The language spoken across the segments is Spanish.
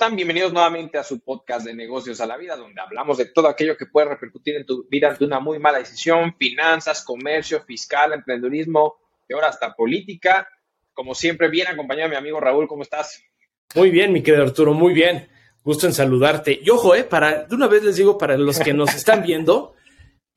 están? Bienvenidos nuevamente a su podcast de negocios a la vida, donde hablamos de todo aquello que puede repercutir en tu vida ante una muy mala decisión, finanzas, comercio, fiscal, emprendedurismo y ahora hasta política. Como siempre, bien acompañado mi amigo Raúl, ¿cómo estás? Muy bien, mi querido Arturo, muy bien. Gusto en saludarte. Y ojo, eh, para, de una vez les digo, para los que nos están viendo,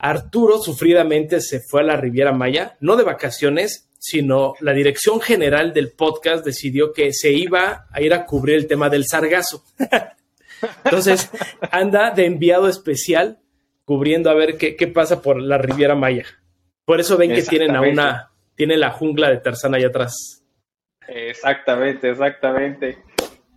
Arturo sufridamente se fue a la Riviera Maya, no de vacaciones, sino la dirección general del podcast decidió que se iba a ir a cubrir el tema del sargazo. Entonces, anda de enviado especial cubriendo a ver qué, pasa por la Riviera Maya. Por eso ven que tienen a una, tiene la jungla de Tarzán allá atrás. Exactamente, exactamente.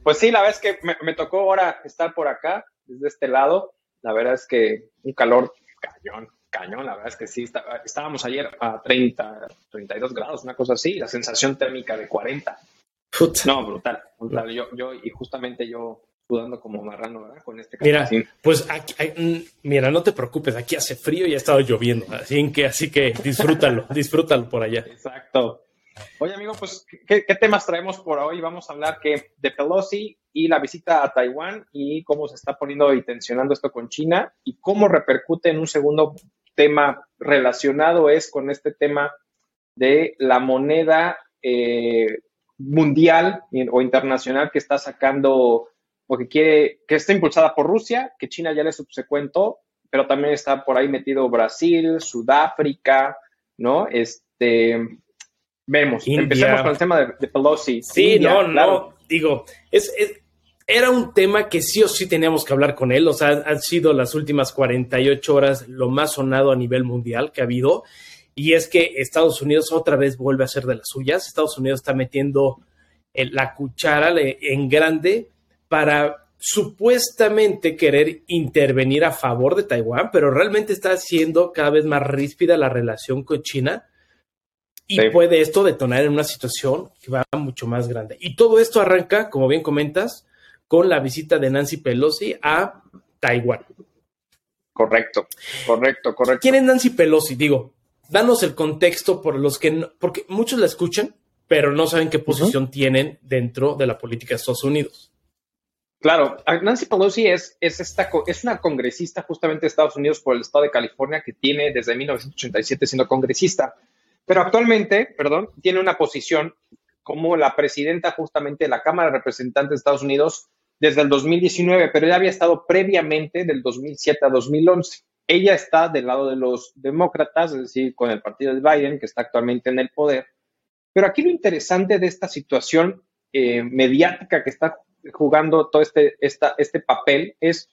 Pues sí, la verdad es que me, me tocó ahora estar por acá, desde este lado. La verdad es que un calor cañón, cañón, la verdad es que sí, estábamos ayer a 30, 32 grados, una cosa así, la sensación térmica de 40. No, brutal, brutal. Yo, yo, y justamente yo sudando como marrano, ¿verdad? Con este Mira, pues aquí, mm, mira, no te preocupes, aquí hace frío y ha estado lloviendo, así que, así que disfrútalo, disfrútalo por allá. Exacto. Oye, amigo, pues, ¿qué, temas traemos por hoy? Vamos a hablar que de Pelosi y la visita a Taiwán y cómo se está poniendo y tensionando esto con China y cómo repercute en un segundo tema relacionado es con este tema de la moneda eh, mundial o internacional que está sacando o que quiere, que está impulsada por Rusia, que China ya le subsecuentó, pero también está por ahí metido Brasil, Sudáfrica, ¿no? Este, vemos. Empecemos con el tema de, Pelosi. Sí, no, no, digo, es, era un tema que sí o sí teníamos que hablar con él. O sea, han sido las últimas 48 horas lo más sonado a nivel mundial que ha habido. Y es que Estados Unidos otra vez vuelve a ser de las suyas. Estados Unidos está metiendo la cuchara en grande para supuestamente querer intervenir a favor de Taiwán, pero realmente está haciendo cada vez más ríspida la relación con China. Y puede esto detonar en una situación que va mucho más grande. Y todo esto arranca, como bien comentas, con la visita de Nancy Pelosi a Taiwán. Correcto, correcto, correcto. ¿Quién es Nancy Pelosi? Digo, danos el contexto por los que, no, porque muchos la escuchan, pero no saben qué posición tienen dentro de la política de Estados Unidos. Claro, Nancy Pelosi es, es, esta, es una congresista justamente de Estados Unidos por el estado de California que tiene desde 1987 siendo congresista, pero actualmente, perdón, tiene una posición como la presidenta justamente de la Cámara de Representantes de Estados Unidos desde el 2019, pero ella había estado previamente del 2007 a 2011. Ella está del lado de los demócratas, es decir, con el partido de Biden, que está actualmente en el poder. Pero aquí lo interesante de esta situación eh, mediática que está jugando todo este, esta, este papel es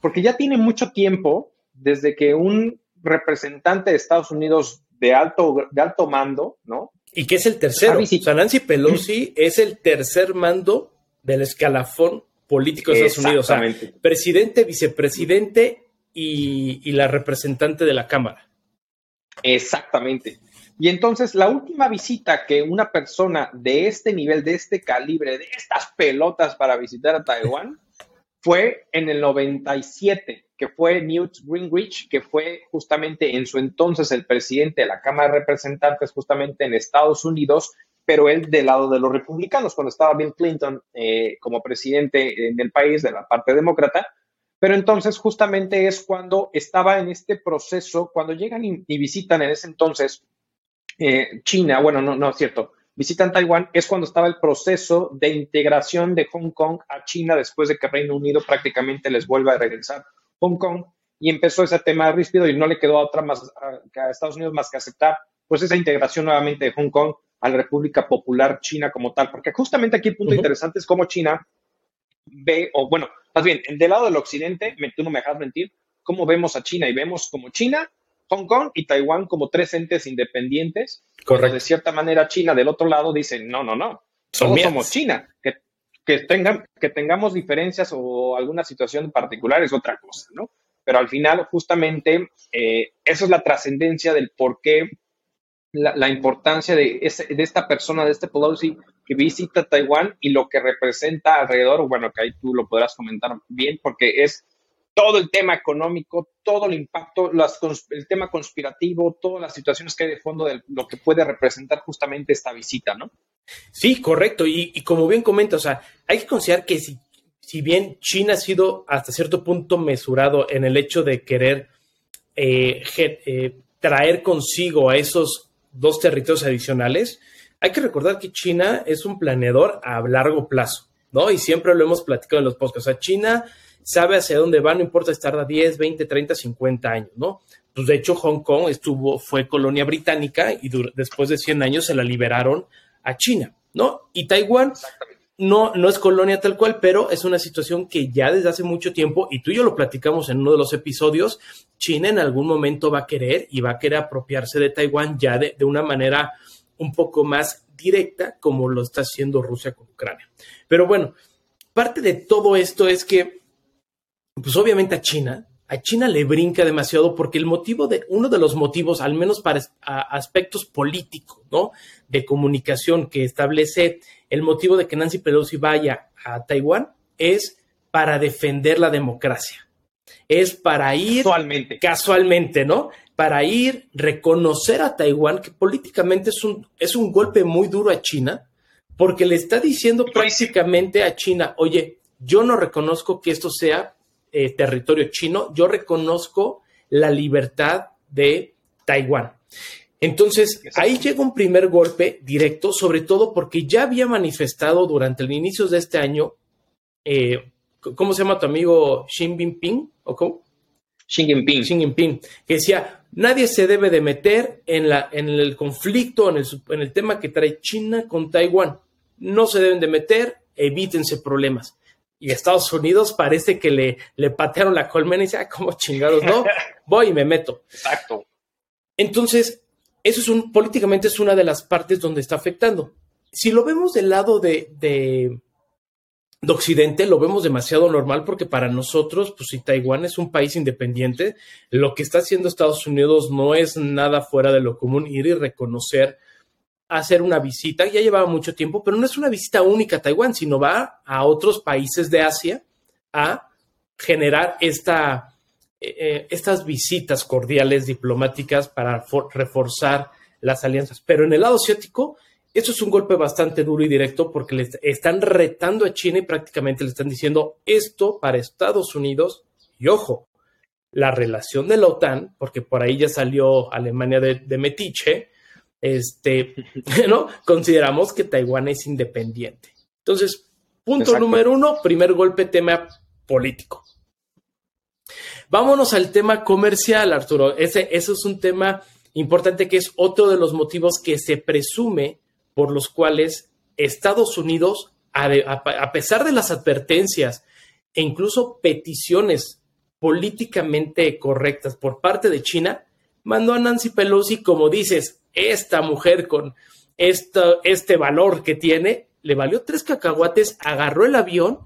porque ya tiene mucho tiempo desde que un representante de Estados Unidos de alto, de alto mando, ¿no? Y que es el tercero. O sea, Nancy Pelosi es el tercer mando del escalafón político de Estados Unidos. O sea, presidente, vicepresidente y, la representante de la Cámara. Exactamente. Y entonces la última visita que una persona de este nivel, de este calibre, de estas pelotas para visitar a Taiwán, fue en el 97, que fue Newt Gingrich, que fue justamente en su entonces el presidente de la Cámara de Representantes, justamente en Estados Unidos, pero él del lado de los republicanos, cuando estaba Bill Clinton eh, como presidente en el país de la parte demócrata. Pero entonces justamente es cuando estaba en este proceso, cuando llegan y, visitan en ese entonces eh, China, bueno, no, no es cierto, visitan Taiwán, es cuando estaba el proceso de integración de Hong Kong a China después de que Reino Unido prácticamente les vuelva a regresar Hong Kong y empezó ese tema ríspido y no le quedó a otra más a Estados Unidos más que aceptar pues esa integración nuevamente de Hong Kong a la República Popular China como tal, porque justamente aquí el punto interesante es cómo China ve, o bueno, más bien, del lado del occidente, tú no me dejas mentir, cómo vemos a China y vemos como China, Hong Kong y Taiwán como tres entes independientes. Correcto. De cierta manera, China del otro lado dice, no, no, no, somos, somos China. Que, que, tengan, que tengamos diferencias o alguna situación particular es otra cosa, ¿no? Pero al final, justamente, eh, eso es la trascendencia del por qué la, importancia de, esta persona, de este Pelosi que visita Taiwán y lo que representa alrededor, bueno, que ahí tú lo podrás comentar bien, porque es todo el tema económico, todo el impacto, el tema conspirativo, todas las situaciones que hay de fondo de lo que puede representar justamente esta visita, ¿no? Sí, correcto. Y, como bien comenta, o sea, hay que considerar que si si bien China ha sido hasta cierto punto mesurado en el hecho de querer eh, eh, traer consigo a esos dos territorios adicionales, hay que recordar que China es un planeador a largo plazo, ¿no? Y siempre lo hemos platicado en los podcasts. O sea, China sabe hacia dónde va, no importa si tarda 10, 20, 30, 50 años, ¿no? Pues de hecho, Hong Kong estuvo, fue colonia británica y después de 100 años se la liberaron a China, ¿no? Y Taiwán no, no es colonia tal cual, pero es una situación que ya desde hace mucho tiempo, y tú y yo lo platicamos en uno de los episodios, China en algún momento va a querer y va a querer apropiarse de Taiwán ya de, de una manera un poco más directa como lo está haciendo Rusia con Ucrania. Pero bueno, parte de todo esto es que, pues obviamente a China, a China le brinca demasiado porque el motivo de, uno de los motivos, al menos para aspectos políticos, ¿no? De comunicación que establece el motivo de que Nancy Pelosi vaya a Taiwán es para defender la democracia. Es para ir casualmente, casualmente ¿no? Para ir, reconocer a Taiwán, que políticamente es un, es un golpe muy duro a China, porque le está diciendo prácticamente a China, oye, yo no reconozco que esto sea eh, territorio chino, yo reconozco la libertad de Taiwán. Entonces, ahí llega un primer golpe directo, sobre todo porque ya había manifestado durante el inicio de este año, eh, ¿cómo se llama tu amigo Xi Jinping? ¿O cómo? Xi Jinping. Xi Jinping, que decía, nadie se debe de meter en, la, en el conflicto, en el, en el tema que trae China con Taiwán. No se deben de meter, evítense problemas y Estados Unidos parece que le, le patearon la colmena y dice, ah, como chingados, no, voy y me meto. Exacto. Entonces, eso es un, políticamente es una de las partes donde está afectando. Si lo vemos del lado de, de, de Occidente, lo vemos demasiado normal porque para nosotros, pues si Taiwán es un país independiente, lo que está haciendo Estados Unidos no es nada fuera de lo común ir y reconocer hacer una visita, ya llevaba mucho tiempo, pero no es una visita única a Taiwán, sino va a otros países de Asia a generar esta, eh, eh, estas visitas cordiales diplomáticas para reforzar las alianzas. Pero en el lado asiático, eso es un golpe bastante duro y directo porque le están retando a China y prácticamente le están diciendo esto para Estados Unidos y ojo, la relación de la OTAN, porque por ahí ya salió Alemania de, de Metiche, este, ¿no? Consideramos que Taiwán es independiente. Entonces, punto número uno, primer golpe, tema político. Vámonos al tema comercial, Arturo. Ese, eso es un tema importante que es otro de los motivos que se presume por los cuales Estados Unidos, a, a pesar de las advertencias e incluso peticiones políticamente correctas por parte de China, mandó a Nancy Pelosi, como dices, esta mujer con este valor que tiene, le valió tres cacahuates, agarró el avión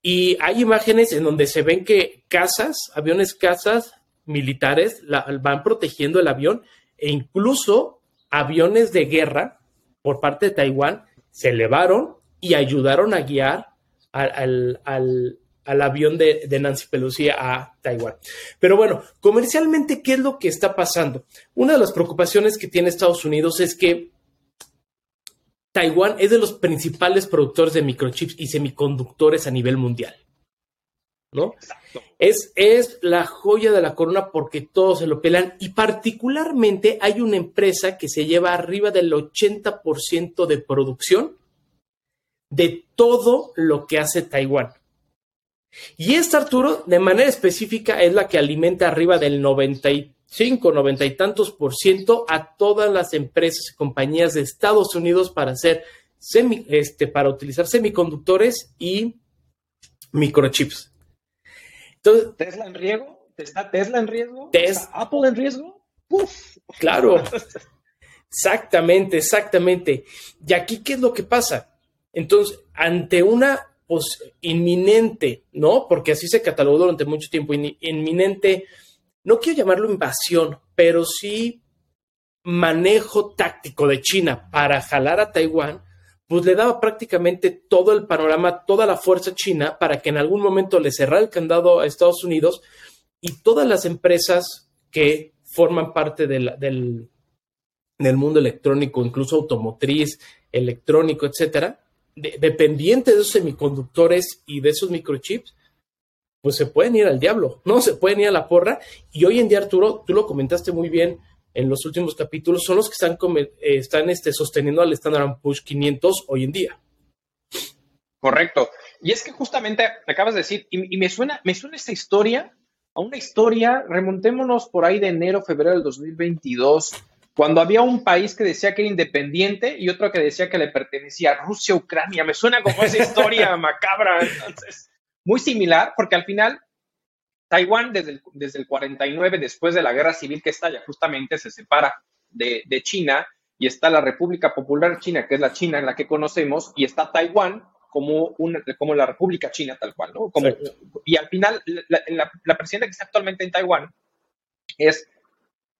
y hay imágenes en donde se ven que casas, aviones casas militares van protegiendo el avión e incluso aviones de guerra por parte de Taiwán se elevaron y ayudaron a guiar al, al avión de, Nancy Pelosi a Taiwán. Pero bueno, comercialmente, ¿qué es lo que está pasando? Una de las preocupaciones que tiene Estados Unidos es que Taiwán es de los principales productores de microchips y semiconductores a nivel mundial. ¿No? Es, es la joya de la corona porque todos se lo pelan y particularmente hay una empresa que se lleva arriba del 80% de producción de todo lo que hace Taiwán. Y esta, Arturo, de manera específica, es la que alimenta arriba del 95, 90 y tantos por ciento a todas las empresas y compañías de Estados Unidos para hacer semi, este, para utilizar semiconductores y microchips. Entonces, ¿Tesla en riesgo? ¿Está Tesla en riesgo? ¿Está ¿Apple en riesgo? Uf. Claro. exactamente, exactamente. Y aquí, ¿qué es lo que pasa? Entonces, ante una pues, inminente, ¿no? Porque así se catalogó durante mucho tiempo, inminente, no quiero llamarlo invasión, pero sí manejo táctico de China para jalar a Taiwán, pues le daba prácticamente todo el panorama, toda la fuerza china para que en algún momento le cerrara el candado a Estados Unidos y todas las empresas que forman parte del, del mundo electrónico, incluso automotriz, electrónico, etcétera, dependientes de esos semiconductores y de esos microchips, pues se pueden ir al diablo, ¿no? Se pueden ir a la porra. Y hoy en día, Arturo, tú lo comentaste muy bien en los últimos capítulos, son los que están, eh, están este, sosteniendo al Standard Push 500 hoy en día. Correcto. Y es que justamente acabas de decir, y, me, suena, me suena esta historia a una historia, remontémonos por ahí de enero, febrero del 2022, cuando había un país que decía que era independiente y otro que decía que le pertenecía a Rusia, Ucrania. Me suena como esa historia macabra. Entonces, muy similar, porque al final Taiwán desde el, desde el 49, después de la guerra civil que estalla, justamente se separa de, China y está la República Popular China, que es la China en la que conocemos, y está Taiwán como, una, como la República China tal cual, ¿no? y al final, la, la, presidenta que está actualmente en Taiwán es,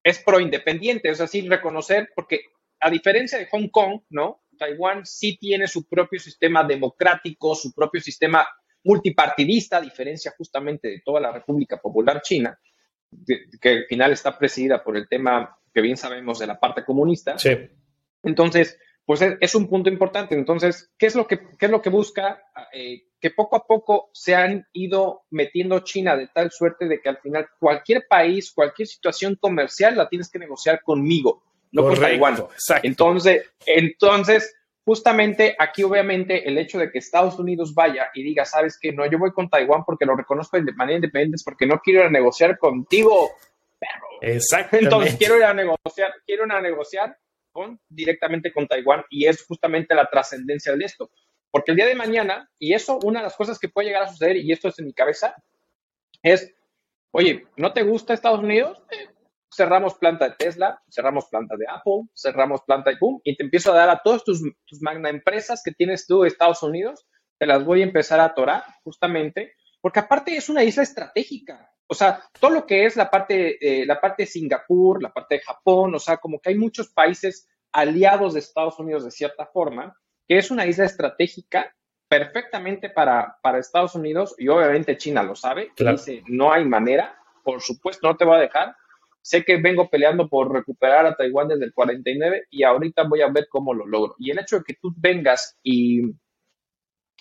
es pro-independiente, es decir, reconocer, porque a diferencia de Hong Kong, ¿no? Taiwán sí tiene su propio sistema democrático, su propio sistema multipartidista, a diferencia justamente de toda la República Popular China, que, al final está presidida por el tema que bien sabemos de la parte comunista. Sí. Entonces, pues es, un punto importante. Entonces, ¿qué es lo que, es lo que busca? Eh, que poco a poco se han ido metiendo China de tal suerte de que al final cualquier país, cualquier situación comercial la tienes que negociar conmigo, no con Taiwán. Entonces, entonces, justamente aquí obviamente el hecho de que Estados Unidos vaya y diga, sabes que no, yo voy con Taiwán porque lo reconozco de manera independiente, porque no quiero ir a negociar contigo, perro. Exactamente. Entonces quiero ir a negociar, quiero ir a negociar directamente con Taiwán y es justamente la trascendencia de esto. Porque el día de mañana, y eso, una de las cosas que puede llegar a suceder, y esto es en mi cabeza, es, oye, ¿no te gusta Estados Unidos? Eh, cerramos planta de Tesla, cerramos planta de Apple, cerramos planta de boom, y te empiezo a dar a todas tus, tus magna empresas que tienes tú de Estados Unidos, te las voy a empezar a atorar justamente, porque aparte es una isla estratégica. O sea, todo lo que es la parte, eh, la parte de Singapur, la parte de Japón, o sea, como que hay muchos países aliados de Estados Unidos de cierta forma, que es una isla estratégica perfectamente para, para Estados Unidos y obviamente China lo sabe, que dice, no hay manera, por supuesto, no te voy a dejar, Sé que vengo peleando por recuperar a Taiwán desde el 49 y ahorita voy a ver cómo lo logro. Y el hecho de que tú vengas y,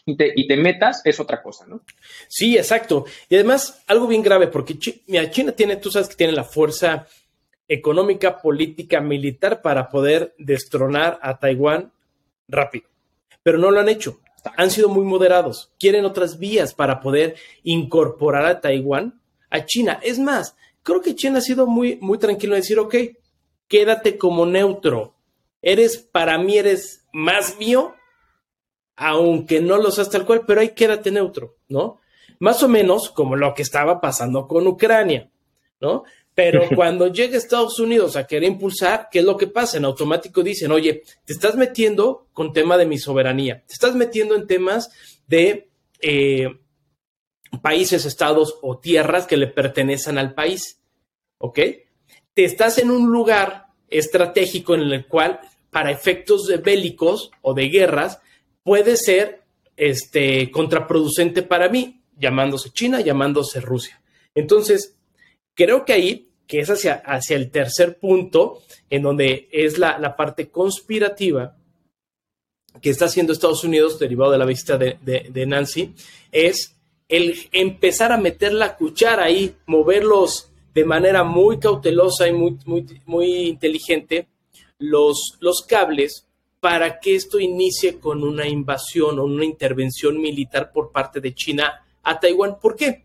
y, te, metas es otra cosa, ¿no? Sí, exacto. Y además, algo bien grave, porque China tiene, tú sabes que tiene la fuerza económica, política, militar para poder destronar a Taiwán rápido. Pero no lo han hecho. Han sido muy moderados. Quieren otras vías para poder incorporar a Taiwán a China. Es más, creo que China ha sido muy, muy tranquilo en decir, ok, quédate como neutro. Eres, para mí, eres más mío, aunque no lo seas tal cual, pero ahí quédate neutro, ¿no? Más o menos como lo que estaba pasando con Ucrania, ¿no? Pero cuando llega Estados Unidos a querer impulsar, ¿qué es lo que pasa? En automático dicen, oye, te estás metiendo con tema de mi soberanía, te estás metiendo en temas de eh, países, estados o tierras que le pertenecen al país. ¿Ok? Te estás en un lugar estratégico en el cual, para efectos de bélicos o de guerras, puede ser este, contraproducente para mí, llamándose China, llamándose Rusia. Entonces, creo que ahí, que es hacia, hacia el tercer punto, en donde es la, la parte conspirativa que está haciendo Estados Unidos, derivado de la visita de, de Nancy, es el empezar a meter la cuchara ahí, moverlos de manera muy cautelosa y muy, muy, muy inteligente los, los cables para que esto inicie con una invasión o una intervención militar por parte de China a Taiwán. ¿Por qué?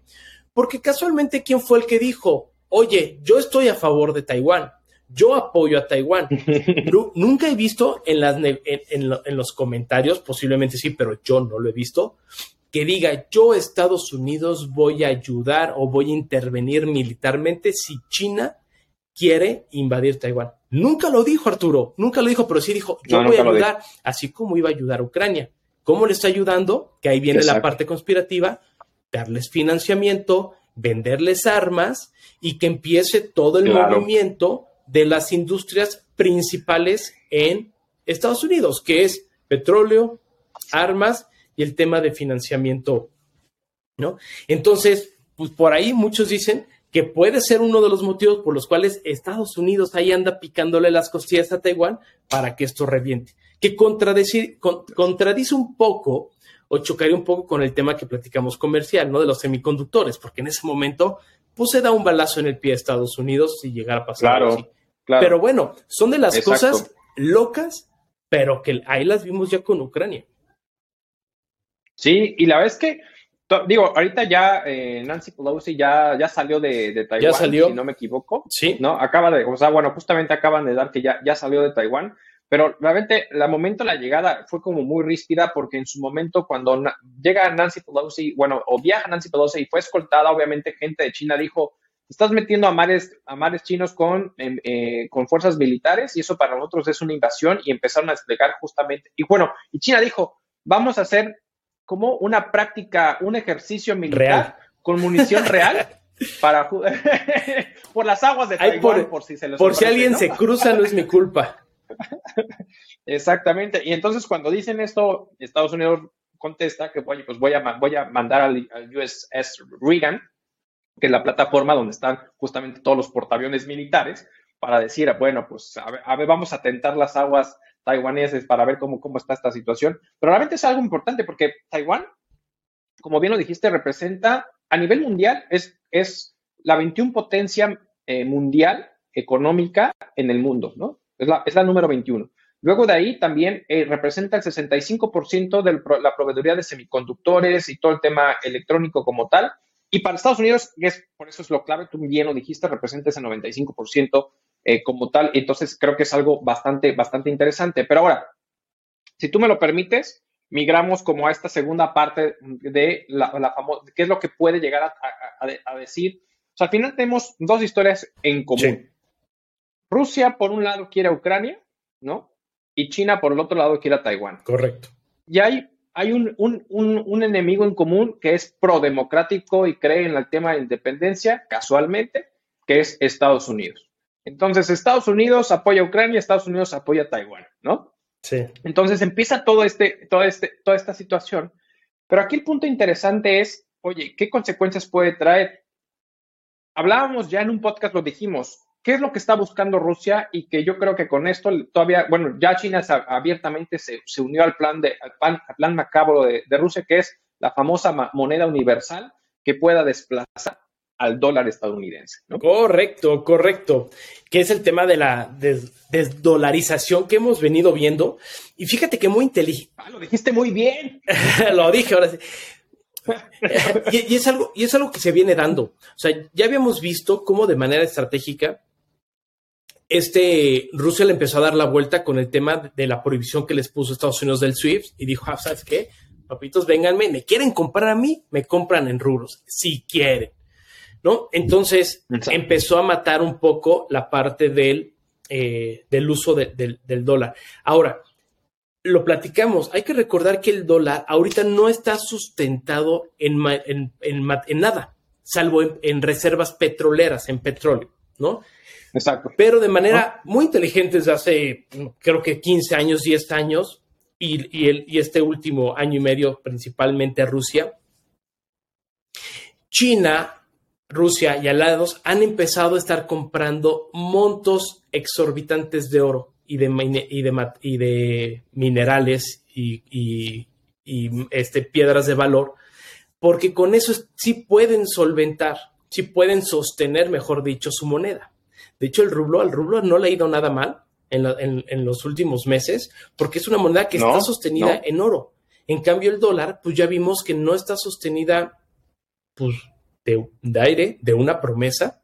Porque casualmente, ¿quién fue el que dijo, oye, yo estoy a favor de Taiwán? Yo apoyo a Taiwán. Nunca he visto en, las, en los comentarios, posiblemente sí, pero yo no lo he visto, que diga yo Estados Unidos voy a ayudar o voy a intervenir militarmente si China quiere invadir Taiwán. Nunca lo dijo Arturo, nunca lo dijo, pero sí dijo yo voy a ayudar, así como iba a ayudar a Ucrania. ¿Cómo le está ayudando? Que ahí viene la parte conspirativa, darles financiamiento, venderles armas y que empiece todo el movimiento de las industrias principales en Estados Unidos, que es petróleo, armas y el tema de financiamiento, ¿no? Entonces, pues por ahí muchos dicen que puede ser uno de los motivos por los cuales Estados Unidos ahí anda picándole las costillas a Taiwán para que esto reviente. que contradice, contradice un poco o chocaría un poco con el tema que platicamos comercial, ¿no? De los semiconductores, porque en ese momento, pues se da un balazo en el pie a Estados Unidos si llegara a pasar claro, así. Pero bueno, son de las cosas locas, pero que ahí las vimos ya con Ucrania. Sí, y la vez que, digo, ahorita ya eh, Nancy Pelosi ya, ya salió de, de Taiwán, ¿Ya salió? si no me equivoco. Sí. ¿No? Acaba de, o sea, bueno, justamente acaban de dar que ya, ya salió de Taiwán. Pero realmente, el momento de la llegada fue como muy ríspida porque en su momento cuando llega Nancy Pelosi, bueno, o viaja Nancy Pelosi y fue escoltada, obviamente gente de China dijo, estás metiendo a mares, a mares chinos con, em, eh, con fuerzas militares y eso para nosotros es una invasión y empezaron a explicar justamente. Y bueno, y China dijo, vamos a hacer como una práctica, un ejercicio militar con munición real. para por las aguas de Taiwán, por, si se Por si alguien se cruza, no es mi culpa. Exactamente. Y entonces cuando dicen esto, Estados Unidos contesta que pues voy a, voy a mandar al, USS Reagan, que es la plataforma donde están justamente todos los portaaviones militares, para decir, bueno, pues a ver, vamos a tentar las aguas taiwaneses para ver cómo, cómo está esta situación. Pero realmente es algo importante porque Taiwán, como bien lo dijiste, representa a nivel mundial, es, es la 21 potencia eh, mundial económica en el mundo, ¿no? Es la, número 21. Luego de ahí también eh, representa el 65% de la proveeduría de semiconductores y todo el tema electrónico como tal. Y para Estados Unidos, es, por eso es lo clave, tú bien lo dijiste, representa ese 95% eh, como tal. Entonces creo que es algo bastante, bastante interesante. Pero ahora, si tú me lo permites, migramos como a esta segunda parte de la, famosa, qué es lo que puede llegar a, decir. O sea, al final tenemos dos historias en común. Rusia, por un lado, quiere a Ucrania, ¿no? Y China, por el otro lado, quiere a Taiwán. Correcto. Y hay, hay un, un, enemigo en común que es prodemocrático y cree en el tema de independencia, casualmente, que es Estados Unidos. Entonces, Estados Unidos apoya a Ucrania, Estados Unidos apoya a Taiwán, ¿no? Sí. Entonces empieza todo este, todo este, toda esta situación. Pero aquí el punto interesante es, oye, ¿qué consecuencias puede traer? Hablábamos ya en un podcast, lo dijimos, ¿Qué es lo que está buscando Rusia? Y que yo creo que con esto todavía, bueno, ya China abiertamente se, unió al plan, de, al plan, macabro de, Rusia, que es la famosa moneda universal que pueda desplazar al dólar estadounidense. Correcto, correcto. Que es el tema de la desdolarización que hemos venido viendo. Y fíjate que muy inteligente. Ah, lo dijiste muy bien. lo dije, ahora sí. y, es algo, y es algo que se viene dando. O sea, ya habíamos visto cómo de manera estratégica este, Rusia le empezó a dar la vuelta con el tema de la prohibición que les puso Estados Unidos del SWIFT y dijo, ah, ¿sabes qué? Papitos, vénganme, me quieren comprar a mí, me compran en rubros, si quieren, ¿no? Entonces empezó a matar un poco la parte del, eh, del uso del, dólar. Ahora, lo platicamos, hay que recordar que el dólar ahorita no está sustentado en, en, nada, salvo en reservas petroleras, en petróleo, ¿no? Exacto. Pero de manera muy inteligente desde hace, creo que 15 años, 10 años, y, el, y este último año y medio, principalmente Rusia, China, Rusia y aliados han empezado a estar comprando montos exorbitantes de oro y de, y de, y de minerales y, y, este, piedras de valor, porque con eso sí pueden solventar, sí pueden sostener, mejor dicho, su moneda. De hecho, el rublo, al rublo no le ha ido nada mal en, los últimos meses, porque es una moneda que está sostenida en oro. En cambio, el dólar, pues ya vimos que no está sostenida, pues, de, aire, de una promesa,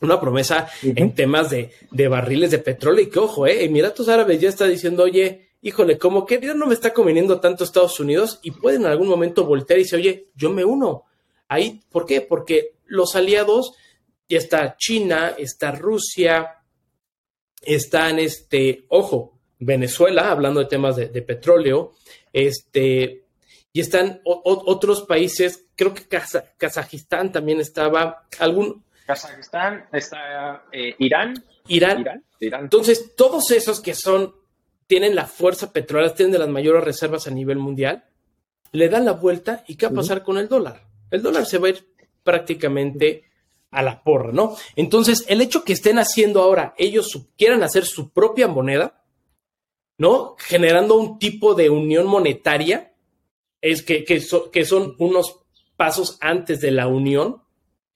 una promesa en temas de, barriles de petróleo. Y que, ojo, eh, Emiratos Árabes ya está diciendo, oye, híjole, como que ya no me está conveniendo tanto Estados Unidos y pueden en algún momento voltear y decir, oye, yo me uno. Ahí, ¿por qué? Porque los aliados ya está China, está Rusia, están, este, ojo, Venezuela, hablando de temas de, petróleo, este, y están otros países, creo que Kazajistán también estaba, algún... Kazajistán, está eh, Irán. Irán. Entonces, todos esos que son, tienen la fuerza petrolera, tienen de las mayores reservas a nivel mundial, le dan la vuelta y ¿qué va a pasar con el dólar? El dólar se va a ir prácticamente a la porra, ¿no? Entonces, el hecho que estén haciendo ahora, ellos quieran hacer su propia moneda, ¿no? Generando un tipo de unión monetaria, es que, que, que son unos pasos antes de la unión,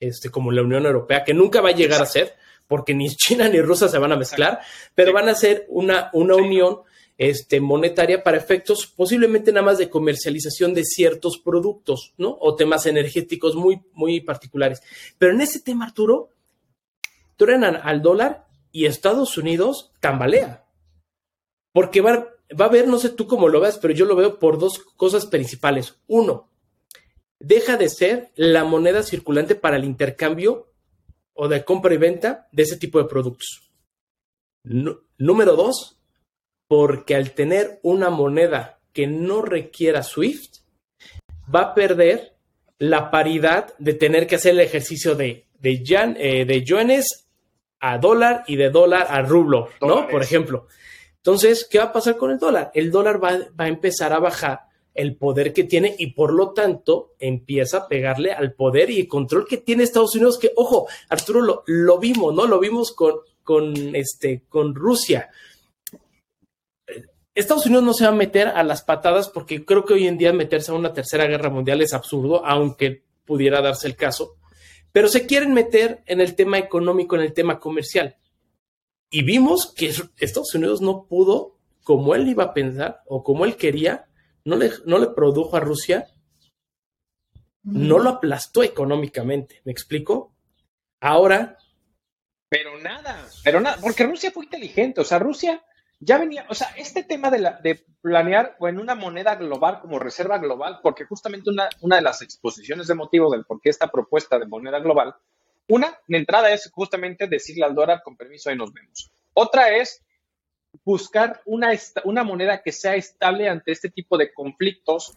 este, como la Unión Europea, que nunca va a llegar a ser, porque ni China ni Rusia se van a mezclar, pero van a ser una, una unión este, monetaria para efectos posiblemente nada más de comercialización de ciertos productos, ¿no? O temas energéticos muy, muy particulares. Pero en ese tema, Arturo, truenan al dólar y Estados Unidos tambalea. Porque va, va a haber, no sé tú cómo lo ves, pero yo lo veo por dos cosas principales. Uno, deja de ser la moneda circulante para el intercambio o de compra y venta de ese tipo de productos. número dos, porque al tener una moneda que no requiera SWIFT, va a perder la paridad de tener que hacer el ejercicio de, de, eh, de yuanes a dólar y de dólar a rublo, ¿no? Por ejemplo. Entonces, ¿qué va a pasar con el dólar? El dólar va, a empezar a bajar el poder que tiene y por lo tanto empieza a pegarle al poder y el control que tiene Estados Unidos, que, ojo, Arturo, lo, vimos, ¿no? Lo vimos con, este, con Rusia. Estados Unidos no se va a meter a las patadas porque creo que hoy en día meterse a una tercera guerra mundial es absurdo, aunque pudiera darse el caso, pero se quieren meter en el tema económico, en el tema comercial. Y vimos que Estados Unidos no pudo, como él iba a pensar o como él quería, no le, no le produjo a Rusia, no lo aplastó económicamente, ¿me explico? Ahora... Pero nada, pero nada, porque Rusia fue inteligente, o sea, Rusia ya venía, o sea, este tema de, la, de planear en una moneda global como reserva global, porque justamente una, una de las exposiciones de motivo del por qué esta propuesta de moneda global, una, de entrada es justamente decirle al dólar, con permiso, ahí nos vemos. Otra es buscar una, una moneda que sea estable ante este tipo de conflictos,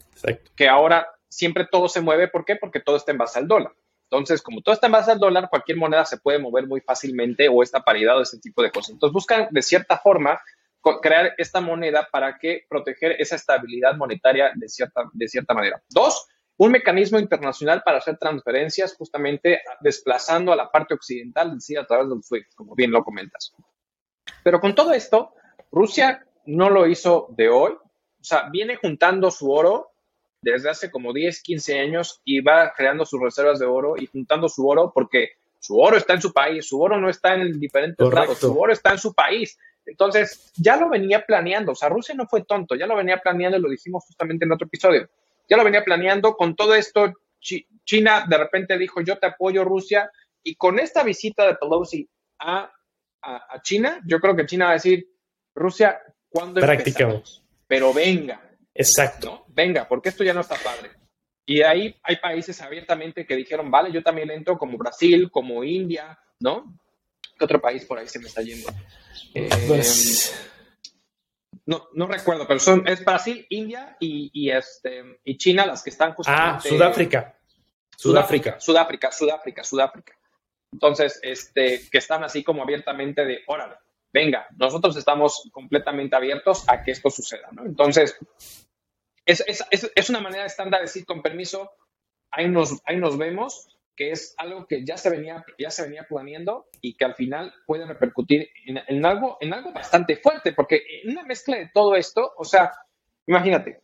que ahora siempre todo se mueve. ¿Por qué? Porque todo está en base al dólar. Entonces, como todo está en base al dólar, cualquier moneda se puede mover muy fácilmente o esta paridad o este tipo de cosas. Entonces, buscan de cierta forma crear esta moneda para que proteger esa estabilidad monetaria de cierta, de cierta manera. Dos, un mecanismo internacional para hacer transferencias justamente desplazando a la parte occidental, decir, a través del SWIFT, como bien lo comentas. Pero con todo esto, Rusia no lo hizo de hoy, o sea, viene juntando su oro desde hace como 10, 15 años y va creando sus reservas de oro y juntando su oro porque su oro está en su país, su oro no está en diferentes lados, su oro está en su país. Entonces, ya lo venía planeando, o sea, Rusia no fue tonto, ya lo venía planeando y lo dijimos justamente en otro episodio. Ya lo venía planeando con todo esto. China de repente dijo, yo te apoyo Rusia, y con esta visita de Pelosi a, a China, yo creo que China va a decir, Rusia, ¿cuándo empezamos? Pero venga. Exacto. Venga, porque esto ya no está padre. Y ahí hay países abiertamente que dijeron, vale, yo también entro, como Brasil, como India, ¿no? ¿Qué otro país por ahí se me está yendo? Pues... no, no recuerdo, pero son, es Brasil, India y, este, y China las que están justamente... Ah, Sudáfrica. Sudáfrica. Sudáfrica, Sudáfrica, Sudáfrica. Entonces, este, que están así como abiertamente de, órale, venga, nosotros estamos completamente abiertos a que esto suceda, ¿no? Entonces, es, es, es, una manera estándar de decir, con permiso, ahí nos, ahí nos vemos, que es algo que ya se venía, ya se venía planeando y que al final puede repercutir en, algo, en algo bastante fuerte, porque en una mezcla de todo esto, o sea, imagínate,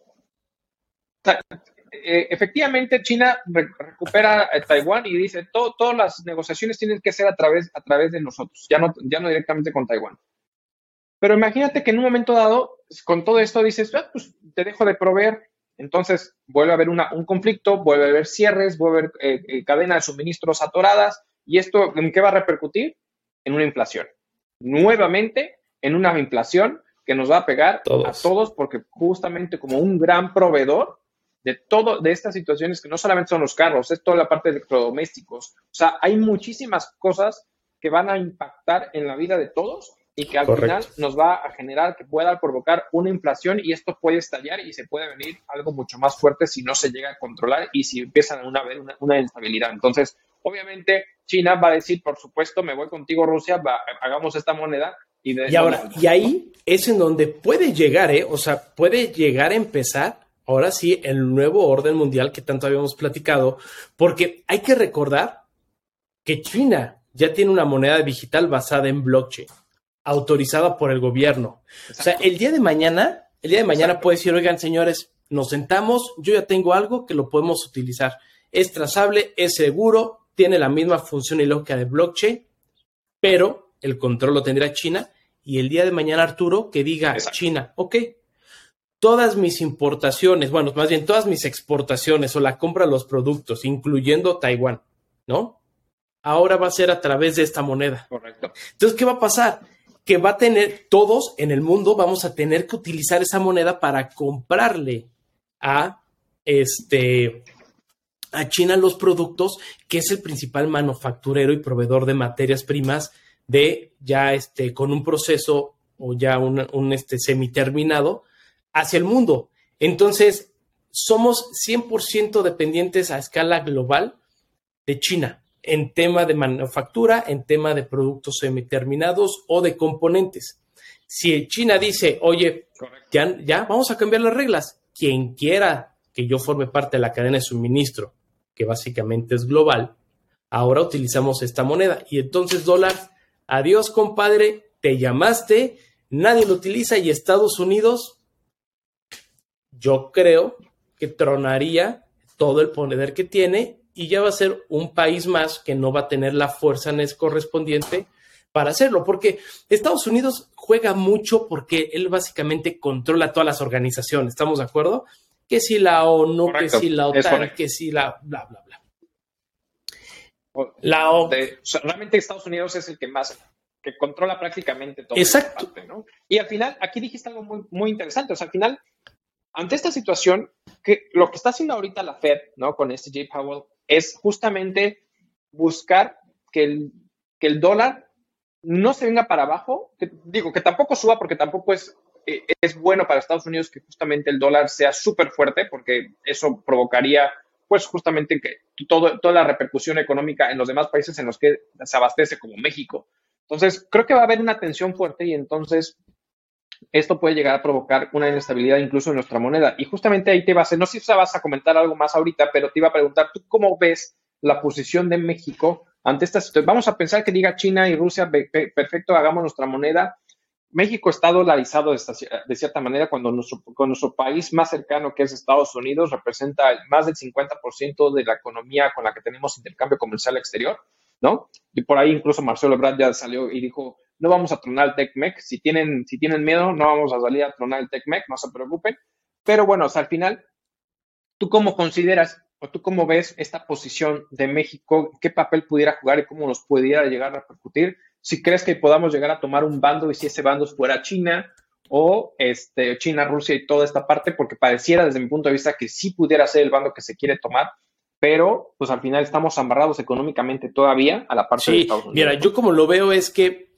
eh, efectivamente China recupera Taiwán y dice, todas las negociaciones tienen que ser a través, a través de nosotros, ya no, ya no directamente con Taiwán. Pero imagínate que en un momento dado, con todo esto dices, ah, pues te dejo de proveer, entonces vuelve a haber una, un conflicto, vuelve a haber cierres, vuelve a haber eh, eh, cadena de suministros atoradas, y esto en qué va a repercutir? En una inflación. Nuevamente, en una inflación que nos va a pegar a todos, porque justamente como un gran proveedor, de todo, de estas situaciones que no solamente son los carros, es toda la parte de electrodomésticos. O sea, hay muchísimas cosas que van a impactar en la vida de todos y que al final nos va a generar que pueda provocar una inflación y esto puede estallar y se puede venir algo mucho más fuerte si no se llega a controlar y si empiezan a haber una, una instabilidad. Entonces, obviamente, China va a decir, por supuesto, me voy contigo, Rusia, hagamos esta moneda. Y, y ahora, y ahí es en donde puede llegar, ¿eh? O sea, puede llegar a empezar ahora sí el nuevo orden mundial que tanto habíamos platicado, porque hay que recordar que China ya tiene una moneda digital basada en blockchain. Autorizada por el gobierno. O sea, el día de mañana, el día de mañana puede decir, oigan, señores, nos sentamos, yo ya tengo algo que lo podemos utilizar. Es trazable, es seguro, tiene la misma función y lógica de blockchain, pero el control lo tendrá China. Y el día de mañana, Arturo, que diga China, ok, todas mis importaciones, bueno, más bien todas mis exportaciones o la compra de los productos, incluyendo Taiwán, ¿no? Ahora va a ser a través de esta moneda. Correcto. Entonces, ¿qué va a pasar? Que va a tener, todos en el mundo vamos a tener que utilizar esa moneda para comprarle a este a China los productos, que es el principal manufacturero y proveedor de materias primas de ya este con un proceso o ya un, un este semiterminado hacia el mundo. Entonces, somos 100% dependientes a escala global de China en tema de manufactura, en tema de productos semiterminados o de componentes. Si China dice, oye, ya, ya vamos a cambiar las reglas, quien quiera que yo forme parte de la cadena de suministro, que básicamente es global, ahora utilizamos esta moneda. Y entonces dólar, adiós compadre, te llamaste, nadie lo utiliza y Estados Unidos, yo creo que tronaría todo el poder que tiene y ya va a ser un país más que no va a tener la fuerza correspondiente para hacerlo, porque Estados Unidos juega mucho porque él básicamente controla todas las organizaciones, ¿estamos de acuerdo? Que si la ONU, que si la OTAN, que si la bla, bla, bla. La o... realmente Estados Unidos es el que más, que controla prácticamente todo. Exacto. ¿no? Y al final, aquí dijiste algo muy, muy interesante, o sea, al final, ante esta situación, que lo que está haciendo ahorita la Fed, ¿no? Con este J. Powell, es justamente buscar que el, que el dólar no se venga para abajo, digo, que tampoco suba porque tampoco es, eh, es bueno para Estados Unidos que justamente el dólar sea súper fuerte porque eso provocaría pues justamente que todo, toda la repercusión económica en los demás países en los que se abastece como México. Entonces, creo que va a haber una tensión fuerte y entonces esto puede llegar a provocar una inestabilidad incluso en nuestra moneda. Y justamente ahí te vas no sé si vas a comentar algo más ahorita, pero te iba a preguntar, ¿tú cómo ves la posición de México ante esta situación? Vamos a pensar que diga China y Rusia, perfecto, hagamos nuestra moneda. México está dolarizado de, cierta manera cuando nuestro, nuestro país más cercano, que es Estados Unidos, representa más del 50% de la economía con la que tenemos intercambio comercial exterior, ¿no? Y por ahí incluso Marcelo Ebrard ya salió y dijo, no vamos a tronar el TECMEC. Si tienen, si tienen miedo, no vamos a salir a tronar el TECMEC, no se preocupen. Pero bueno, al final, ¿tú cómo consideras o tú cómo ves esta posición de México? ¿Qué papel pudiera jugar y cómo nos pudiera llegar a repercutir? Si crees que podamos llegar a tomar un bando y si ese bando fuera China o este, China, Rusia y toda esta parte, porque pareciera desde mi punto de vista que sí pudiera ser el bando que se quiere tomar, pero pues al final estamos amarrados económicamente todavía a la parte de Estados Unidos. Mira, yo como lo veo es que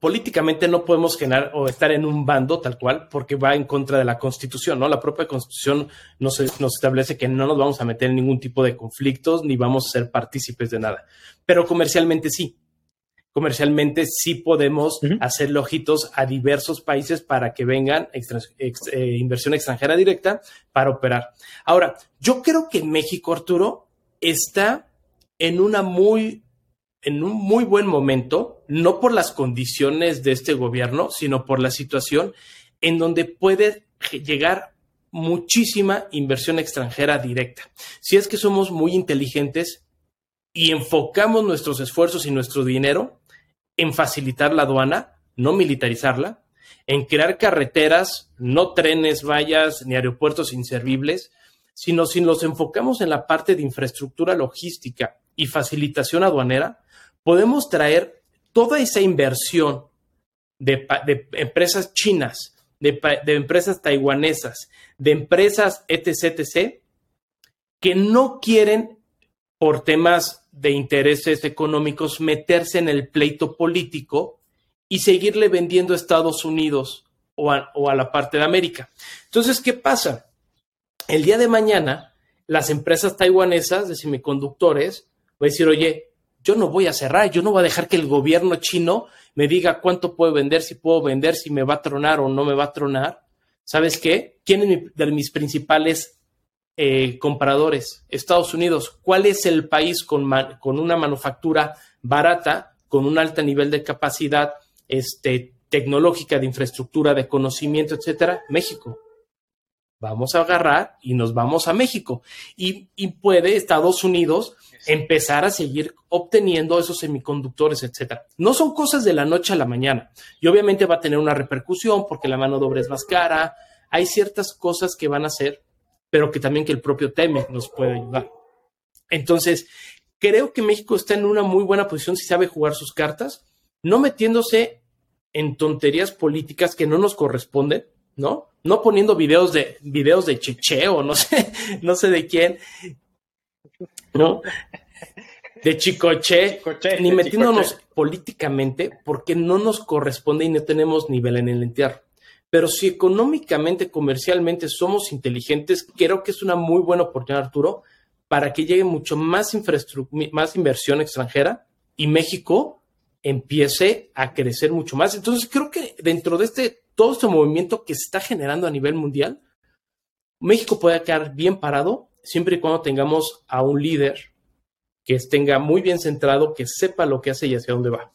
políticamente no podemos generar o estar en un bando tal cual porque va en contra de la constitución, ¿no? La propia constitución nos, nos, establece que no nos vamos a meter en ningún tipo de conflictos ni vamos a ser partícipes de nada. Pero comercialmente sí. Comercialmente sí podemos hacer ojitos a diversos países para que vengan eh, inversión extranjera directa para operar. Ahora, yo creo que México, Arturo, está en una muy en un muy buen momento, no por las condiciones de este gobierno, sino por la situación en donde puede llegar muchísima inversión extranjera directa. Si es que somos muy inteligentes y enfocamos nuestros esfuerzos y nuestro dinero en facilitar la aduana, no militarizarla, en crear carreteras, no trenes, vallas ni aeropuertos inservibles, sino si nos enfocamos en la parte de infraestructura logística y facilitación aduanera, podemos traer toda esa inversión de, empresas chinas, de, empresas taiwanesas, de empresas etc, etc, que no quieren, por temas de intereses económicos, meterse en el pleito político y seguirle vendiendo a Estados Unidos o a, la parte de América. Entonces, ¿qué pasa? El día de mañana, las empresas taiwanesas de semiconductores van a decir, oye, yo no voy a cerrar, yo no voy a dejar que el gobierno chino me diga cuánto puedo vender, si puedo vender, si me va a tronar o no me va a tronar. ¿Sabes qué? ¿Quién es de mis principales eh, compradores? Estados Unidos. ¿Cuál es el país con, con una manufactura barata, con un alto nivel de capacidad, este, tecnológica, de infraestructura, de conocimiento, etcétera, México. Vamos a agarrar y nos vamos a México. Y, y puede Estados Unidos empezar a seguir obteniendo esos semiconductores, etcétera. No son cosas de la noche a la mañana. Y obviamente va a tener una repercusión porque la mano de obra es más cara. Hay ciertas cosas que van a hacer, pero que también que el propio TEMEC nos puede ayudar. Entonces, creo que México está en una muy buena posición si sabe jugar sus cartas, no metiéndose en tonterías políticas que no nos corresponden, ¿no? No poniendo videos de videos de checheo, no sé, no sé de quién, ¿no? De chicoche, ni metiéndonos políticamente porque no nos corresponde y no tenemos nivel en el entierro. Pero si económicamente, comercialmente somos inteligentes, creo que es una muy buena oportunidad, Arturo, para que llegue mucho más más inversión extranjera y México empiece a crecer mucho más. Entonces, creo que dentro de este, todo este movimiento que se está generando a nivel mundial, México puede quedar bien parado siempre y cuando tengamos a un líder que tenga muy bien centrado, que sepa lo que hace y hacia dónde va.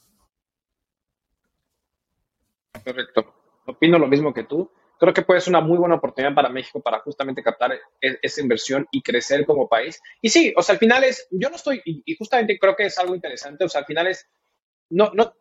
Correcto. Opino lo mismo que tú. Creo que puede ser una muy buena oportunidad para México para justamente captar e-, esa inversión y crecer como país. Y sí, o sea, al final es, yo no estoy, y justamente creo que es algo interesante, o sea, al final es, no, no,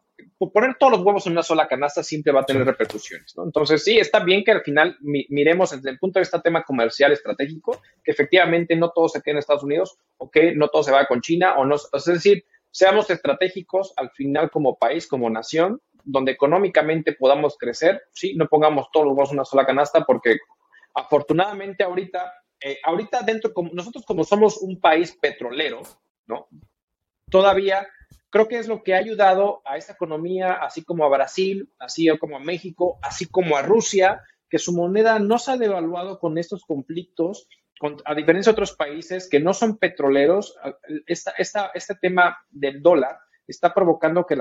poner todos los huevos en una sola canasta siempre va a tener repercusiones, ¿no? Entonces, sí, está bien que al final miremos desde el punto de vista tema comercial estratégico, que efectivamente no todo se quede en Estados Unidos o que no todo se va con China o no, es decir, seamos estratégicos al final como país, como nación, donde económicamente podamos crecer, sí, no pongamos todos los huevos en una sola canasta porque afortunadamente ahorita, eh, ahorita dentro, como, nosotros como somos un país petrolero, ¿no? Todavía creo que es lo que ha ayudado a esta economía, así como a Brasil, así como a México, así como a Rusia, que su moneda no se ha devaluado con estos conflictos, a diferencia de otros países que no son petroleros, esta, este tema del dólar está provocando que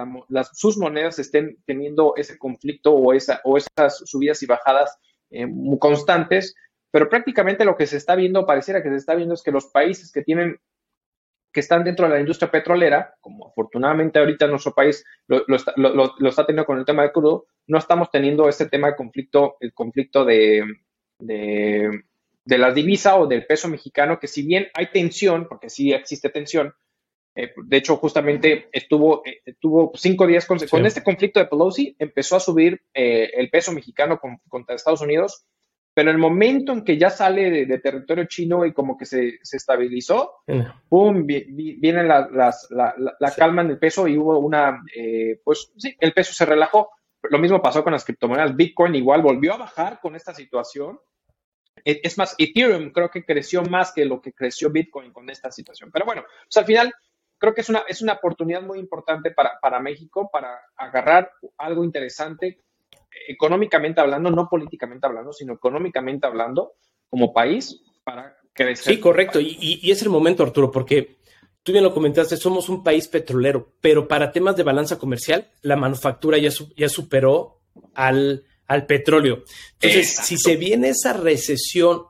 sus monedas estén teniendo ese conflicto o, esa, o esas subidas y bajadas eh, constantes, pero prácticamente lo que se está viendo, pareciera que se está viendo es que los países que tienen que están dentro de la industria petrolera, como afortunadamente ahorita nuestro país lo, está, teniendo con el tema de crudo, no estamos teniendo este tema de conflicto, el conflicto de, de, la divisa o del peso mexicano, que si bien hay tensión, porque sí existe tensión, eh, de hecho justamente estuvo, eh, estuvo cinco días con, con, este conflicto de Pelosi, empezó a subir eh, el peso mexicano contra Estados Unidos pero en el momento en que ya sale de, territorio chino y como que se, estabilizó, ¡pum! viene la, calma en el peso y hubo una, eh, pues sí, el peso se relajó. Lo mismo pasó con las criptomonedas. Bitcoin igual volvió a bajar con esta situación. E, es más, Ethereum creo que creció más que lo que creció Bitcoin con esta situación. Pero bueno, pues al final creo que es una, es una oportunidad muy importante para, para México para agarrar algo interesante económicamente hablando, no políticamente hablando, sino económicamente hablando, como país, para crecer. Sí, correcto. Y, es el momento, Arturo, porque tú bien lo comentaste, somos un país petrolero, pero para temas de balanza comercial, la manufactura ya, ya superó al, al petróleo. Entonces, si se viene esa recesión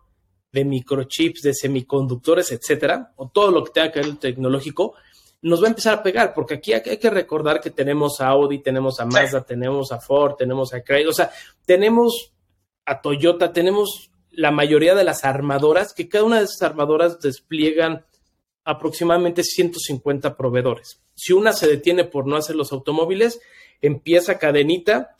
de microchips, de semiconductores, etcétera, o todo lo que tenga que ver tecnológico, nos va a empezar a pegar, porque aquí hay que recordar que tenemos a Audi, tenemos a Mazda, tenemos a Ford, tenemos a Chrysler, o sea, tenemos a Toyota, tenemos la mayoría de las armadoras, que cada una de esas armadoras despliegan aproximadamente 150 proveedores. Si una se detiene por no hacer los automóviles, empieza cadenita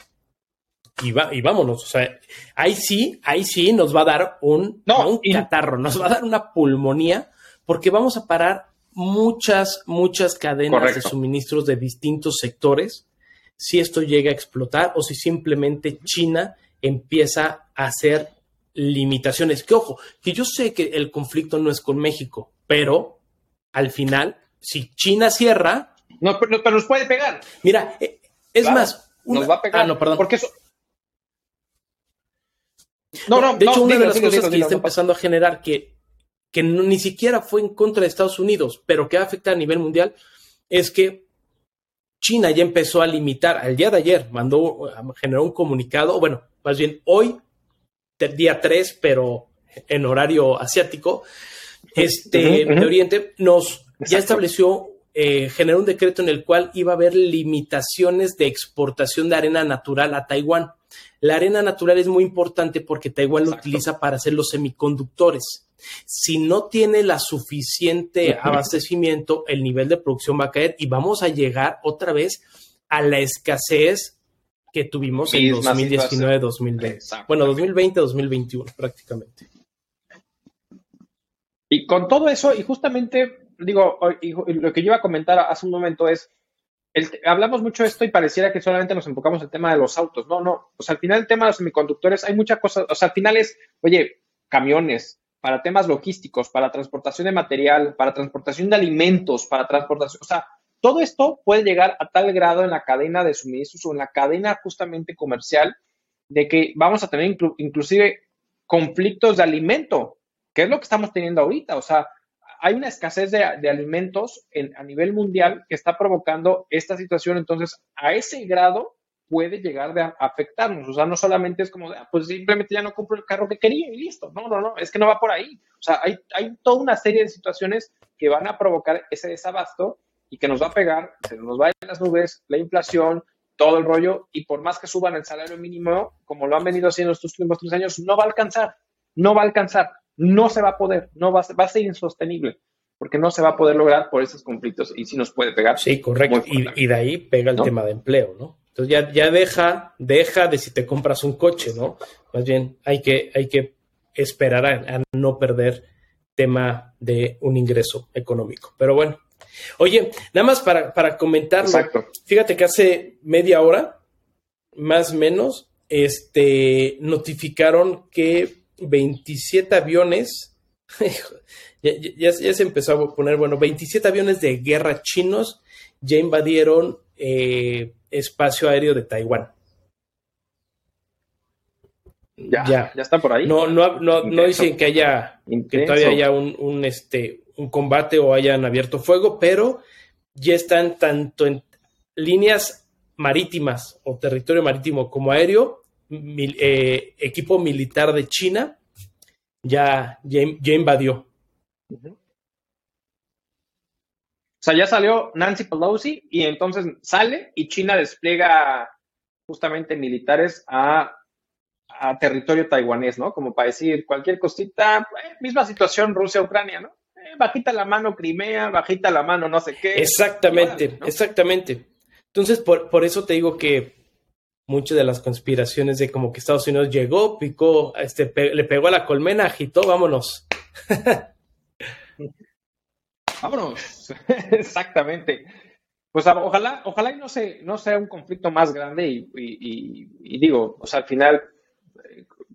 y, va, y vámonos. O sea, ahí sí, ahí sí nos va a dar un, un catarro, nos va a dar una pulmonía, porque vamos a parar muchas, muchas cadenas de suministros de distintos sectores si esto llega a explotar o si simplemente China empieza a hacer limitaciones. Que ojo, que yo sé que el conflicto no es con México, pero al final, si China cierra... No, pero, nos puede pegar. Mira, eh, es más... nos va a pegar. Ah, no, perdón. Porque eso... No, no, de hecho, una de las cosas que está empezando a generar que que ni siquiera fue en contra de Estados Unidos, pero que afecta a nivel mundial, es que China ya empezó a limitar, al día de ayer mandó, generó un comunicado, bueno, más bien hoy, día 3, pero en horario asiático, este, de Oriente, nos ya estableció eh, generó un decreto en el cual iba a haber limitaciones de exportación de arena natural a Taiwán. La arena natural es muy importante porque Taiwán lo utiliza para hacer los semiconductores. Si no tiene la suficiente abastecimiento, el nivel de producción va a caer y vamos a llegar otra vez a la escasez que tuvimos en 2019-2020. Bueno, 2020-2021 prácticamente. Y con todo eso, y justamente, digo, lo que yo iba a comentar hace un momento es, hablamos mucho de esto y pareciera que solamente nos enfocamos en el tema de los autos. No, no. O sea, al final el tema de los semiconductores, hay muchas cosas. O sea, al final es, oye, camiones, para temas logísticos, para transportación de material, para transportación de alimentos, para transportación. O sea, todo esto puede llegar a tal grado en la cadena de suministros o en la cadena justamente comercial de que vamos a tener inclusive conflictos de alimento, que es lo que estamos teniendo ahorita. O sea, hay una escasez de, alimentos a nivel mundial que está provocando esta situación. Entonces, a ese grado puede llegar a afectarnos. O sea, no solamente es como, de, ah, pues simplemente ya no compro el carro que quería y listo. No, no, no, es que no va por ahí. O sea, hay, hay toda una serie de situaciones que van a provocar ese desabasto y que nos va a pegar, se nos va a ir las nubes, la inflación, todo el rollo, y por más que suban el salario mínimo, como lo han venido haciendo estos últimos tres años, no va a alcanzar, no va a alcanzar, no se va a poder, no va, va a ser insostenible, porque no se va a poder lograr por esos conflictos y sí nos puede pegar. Sí, correcto, y, de ahí pega el tema de empleo, ¿no? Entonces ya, ya deja, deja de si te compras un coche, ¿no? Más bien hay que, hay que esperar a no perder tema de un ingreso económico. Pero bueno, Oye, nada más para, para comentarlo. Fíjate que hace media hora, más o menos, este, notificaron que 27 aviones, ya, se empezó a poner, bueno, 27 aviones de guerra chinos ya invadieron eh, espacio aéreo de Taiwán. Ya, ya, ya, está por ahí. No, no, no, no dicen que haya, que todavía haya un, un, este, un combate o hayan abierto fuego, pero ya están tanto en líneas marítimas o territorio marítimo como aéreo, eh, equipo militar de China ya, ya, invadió. O sea, ya salió Nancy Pelosi y entonces sale y China despliega justamente militares a, a territorio taiwanés, ¿no? Como para decir cualquier cosita, eh, misma situación Rusia-Ucrania, ¿no? bajita la mano Crimea, bajita la mano no sé qué. Exactamente, exactamente. Entonces, por, por, eso te digo que muchas de las conspiraciones de como que Estados Unidos llegó, picó, este, le pegó a la colmena, agitó, vámonos. vámonos. Exactamente. Pues ojalá, ojalá y no, se, no sea un conflicto más grande y, digo, o sea, al final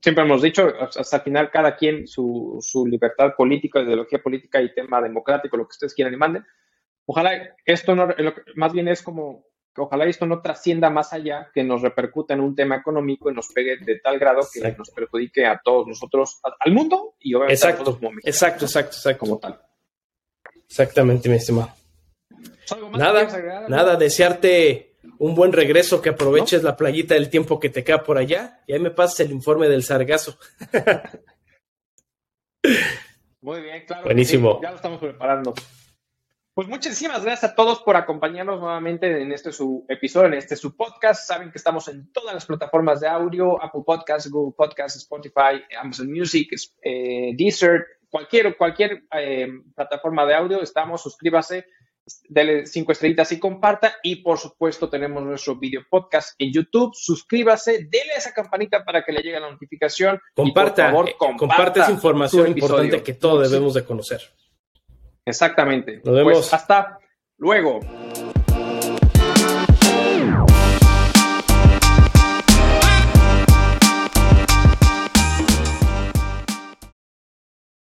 siempre hemos dicho, hasta el final cada quien su, su libertad política, ideología política y tema democrático, lo que ustedes quieran y manden. Ojalá esto no, más bien es como ojalá esto no trascienda más allá, que nos repercuta en un tema económico y nos pegue de tal grado que nos perjudique a todos nosotros, al mundo y obviamente exacto, a todos como Exacto, exacto, exacto. Como tal. Exactamente, mi estimado. Nada, nada, desearte un buen regreso, que aproveches la playita del tiempo que te queda por allá y ahí me pasas el informe del sargazo. Muy bien, claro. Buenísimo. ya lo estamos preparando. Pues muchísimas gracias a todos por acompañarnos nuevamente en este su episodio, en este su podcast. Saben que estamos en todas las plataformas de audio, Apple Podcasts, Google Podcasts, Spotify, Amazon Music, eh, Deezer, cualquier, cualquier eh, plataforma de audio. Estamos, suscríbase dele cinco estrellitas y comparta. Y por supuesto, tenemos nuestro video podcast en YouTube. Suscríbase, dele esa campanita para que le llegue la notificación. Comparta, por favor, comparta comparte esa información importante que todos debemos de conocer. Exactamente. Nos vemos. Pues hasta luego.